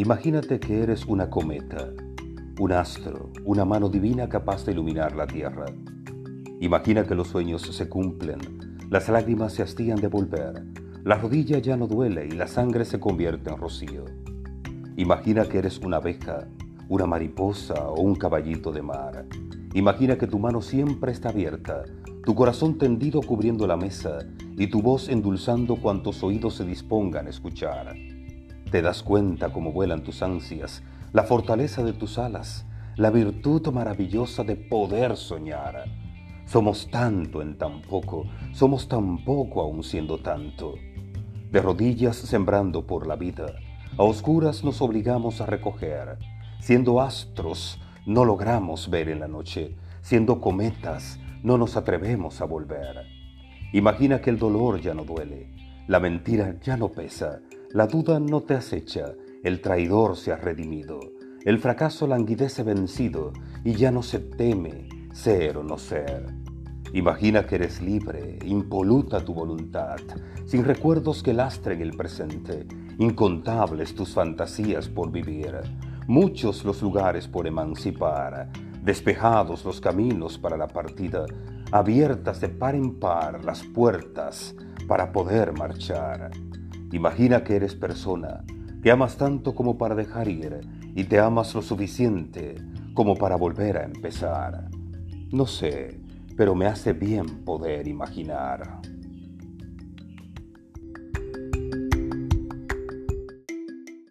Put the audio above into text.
Imagínate que eres una cometa, un astro, una mano divina capaz de iluminar la tierra. Imagina que los sueños se cumplen, las lágrimas se hastían de volver, la rodilla ya no duele y la sangre se convierte en rocío. Imagina que eres una abeja, una mariposa o un caballito de mar. Imagina que tu mano siempre está abierta, tu corazón tendido cubriendo la mesa y tu voz endulzando cuantos oídos se dispongan a escuchar. Te das cuenta cómo vuelan tus ansias, la fortaleza de tus alas, la virtud maravillosa de poder soñar. Somos tanto en tan poco, somos tan poco aún siendo tanto. De rodillas sembrando por la vida, a oscuras nos obligamos a recoger. Siendo astros, no logramos ver en la noche. Siendo cometas, no nos atrevemos a volver. Imagina que el dolor ya no duele, la mentira ya no pesa, la duda no te acecha, el traidor se ha redimido, el fracaso languidece vencido y ya no se teme ser o no ser. Imagina que eres libre, impoluta tu voluntad, sin recuerdos que lastren el presente, incontables tus fantasías por vivir, muchos los lugares por emancipar, despejados los caminos para la partida, abiertas de par en par las puertas para poder marchar. Imagina que eres persona, que amas tanto como para dejar ir y te amas lo suficiente como para volver a empezar. No sé, pero me hace bien poder imaginar.